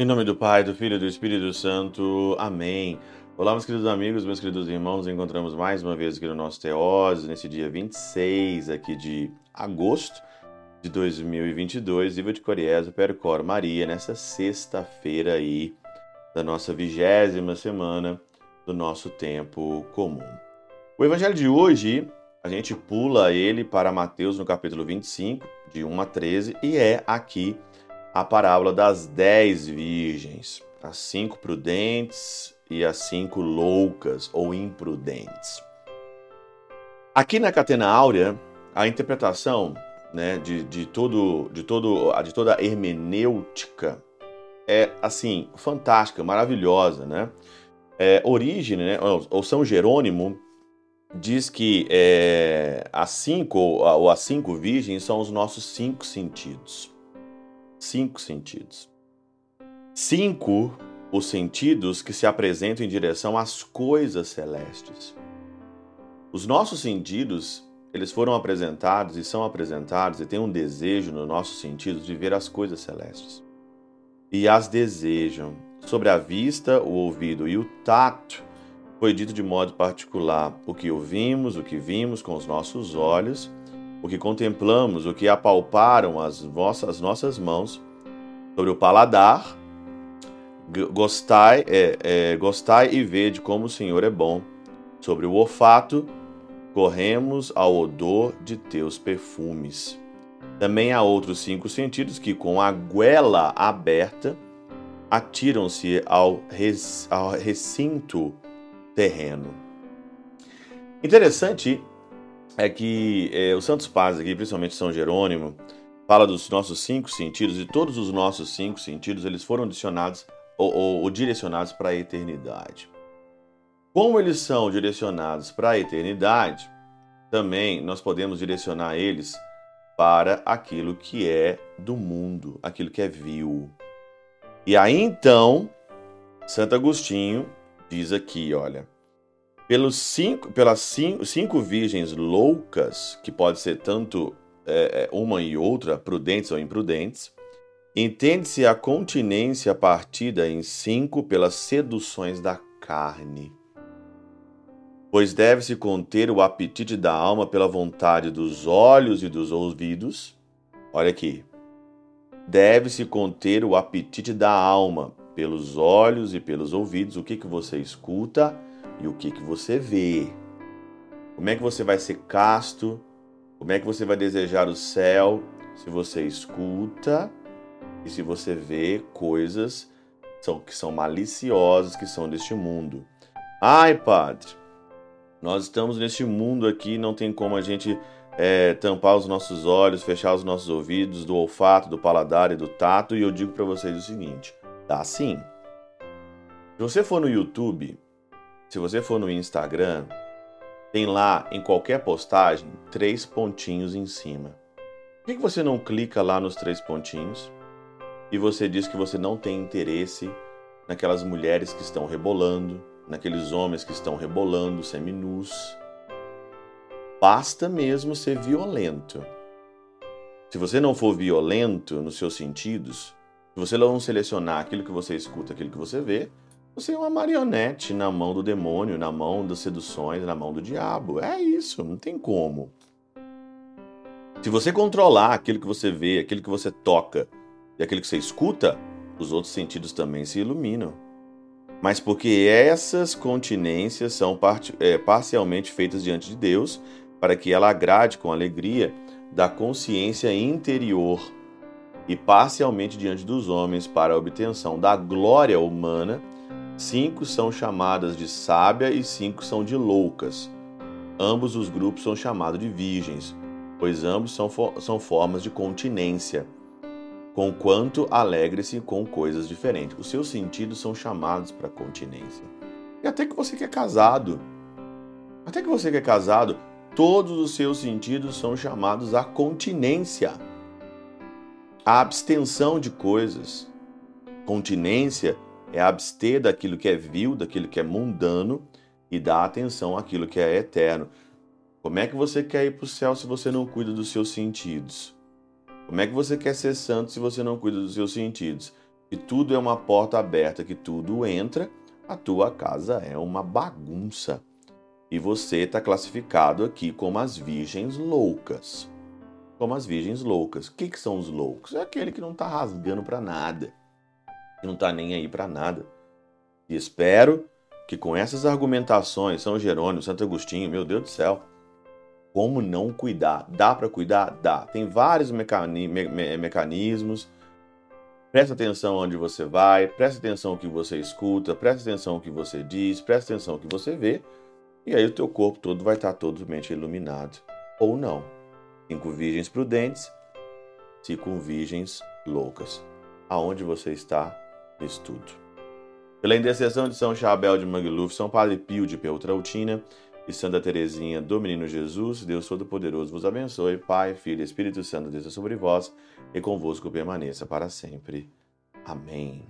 Em nome do Pai, do Filho e do Espírito Santo. Amém. Olá, meus queridos amigos, meus queridos irmãos. Encontramos mais uma vez aqui no nosso Teose, nesse dia 26 aqui de agosto de 2022, Iva de Coriésio, Percor Maria, nessa sexta-feira aí da nossa vigésima semana do nosso tempo comum. O evangelho de hoje, a gente pula ele para Mateus no capítulo 25, de 1 a 13, e é aqui a parábola das dez virgens, as cinco prudentes e as cinco loucas ou imprudentes. Aqui na Catena Áurea, a interpretação né, de, de, todo, de, todo, de toda a hermenêutica é assim fantástica, maravilhosa, né? É, Origem, né, ou São Jerônimo diz que é, as cinco ou as cinco virgens são os nossos cinco sentidos. Cinco sentidos. Cinco os sentidos que se apresentam em direção às coisas celestes. Os nossos sentidos, eles foram apresentados e são apresentados e têm um desejo no nosso sentido de ver as coisas celestes. E as desejam. Sobre a vista, o ouvido e o tato, foi dito de modo particular o que ouvimos, o que vimos com os nossos olhos, o que contemplamos, o que apalparam as, vossas, as nossas mãos, sobre o paladar, gostai, é, é, gostai e vede como o Senhor é bom. Sobre o olfato, corremos ao odor de teus perfumes. Também há outros cinco sentidos que, com a goela aberta, atiram-se ao, ao recinto terreno. Interessante é que é, os santos padres aqui, principalmente São Jerônimo, fala dos nossos cinco sentidos e todos os nossos cinco sentidos eles foram adicionados ou, ou, ou direcionados para a eternidade. Como eles são direcionados para a eternidade, também nós podemos direcionar eles para aquilo que é do mundo, aquilo que é vil. E aí então, Santo Agostinho diz aqui, olha, pelos cinco, pelas cinco, cinco virgens loucas, que pode ser tanto é, é, uma e outra, prudentes ou imprudentes, entende-se a continência partida em cinco pelas seduções da carne. Pois deve-se conter o apetite da alma pela vontade dos olhos e dos ouvidos. Olha aqui. Deve-se conter o apetite da alma pelos olhos e pelos ouvidos, o que, que você escuta e o que, que você vê. Como é que você vai ser casto? Como é que você vai desejar o céu se você escuta e se você vê coisas que são maliciosas, que são deste mundo? Ai, padre, nós estamos neste mundo aqui, não tem como a gente é, tampar os nossos olhos, fechar os nossos ouvidos, do olfato, do paladar e do tato, e eu digo para vocês o seguinte: Tá sim. Se você for no YouTube, se você for no Instagram, tem lá em qualquer postagem três pontinhos em cima. Por que você não clica lá nos três pontinhos e você diz que você não tem interesse naquelas mulheres que estão rebolando, naqueles homens que estão rebolando seminus? Basta mesmo ser violento. Se você não for violento nos seus sentidos, se você não selecionar aquilo que você escuta, aquilo que você vê, você é uma marionete na mão do demônio, na mão das seduções, na mão do diabo. É isso, não tem como. Se você controlar aquilo que você vê, aquilo que você toca e aquilo que você escuta, os outros sentidos também se iluminam. Mas porque essas continências são é, parcialmente feitas diante de Deus, para que ela agrade com alegria da consciência interior e parcialmente diante dos homens para a obtenção da glória humana, cinco são chamadas de sábia e cinco são de loucas. Ambos os grupos são chamados de virgens, pois ambos são, são formas de continência, conquanto alegre-se com coisas diferentes. Os seus sentidos são chamados para continência. E até que você que é casado, até que você que é casado, todos os seus sentidos são chamados à continência a abstenção de coisas. Continência é abster daquilo que é vil, daquilo que é mundano e dar atenção àquilo que é eterno. Como é que você quer ir para o céu se você não cuida dos seus sentidos? Como é que você quer ser santo se você não cuida dos seus sentidos? E tudo é uma porta aberta que tudo entra, a tua casa é uma bagunça. E você está classificado aqui como as virgens loucas. Como as virgens loucas. O que, que são os loucos? É aquele que não está rasgando para nada. Que não está nem aí para nada. E espero que com essas argumentações, São Jerônimo, Santo Agostinho, meu Deus do céu, como não cuidar? Dá para cuidar? Dá. Tem vários mecani me mecanismos. Presta atenção onde você vai, presta atenção no que você escuta, presta atenção no que você diz, presta atenção no que você vê, e aí o teu corpo todo vai estar totalmente iluminado. Ou não. Cinco virgens prudentes, cinco virgens loucas. Aonde você está? Estudo. Pela intercessão de São Chabel de Mangluf, São Padre Pio de Peltrautina e Santa Teresinha do Menino Jesus, Deus Todo-Poderoso vos abençoe. Pai, Filho e Espírito Santo, desça sobre vós e convosco permaneça para sempre. Amém.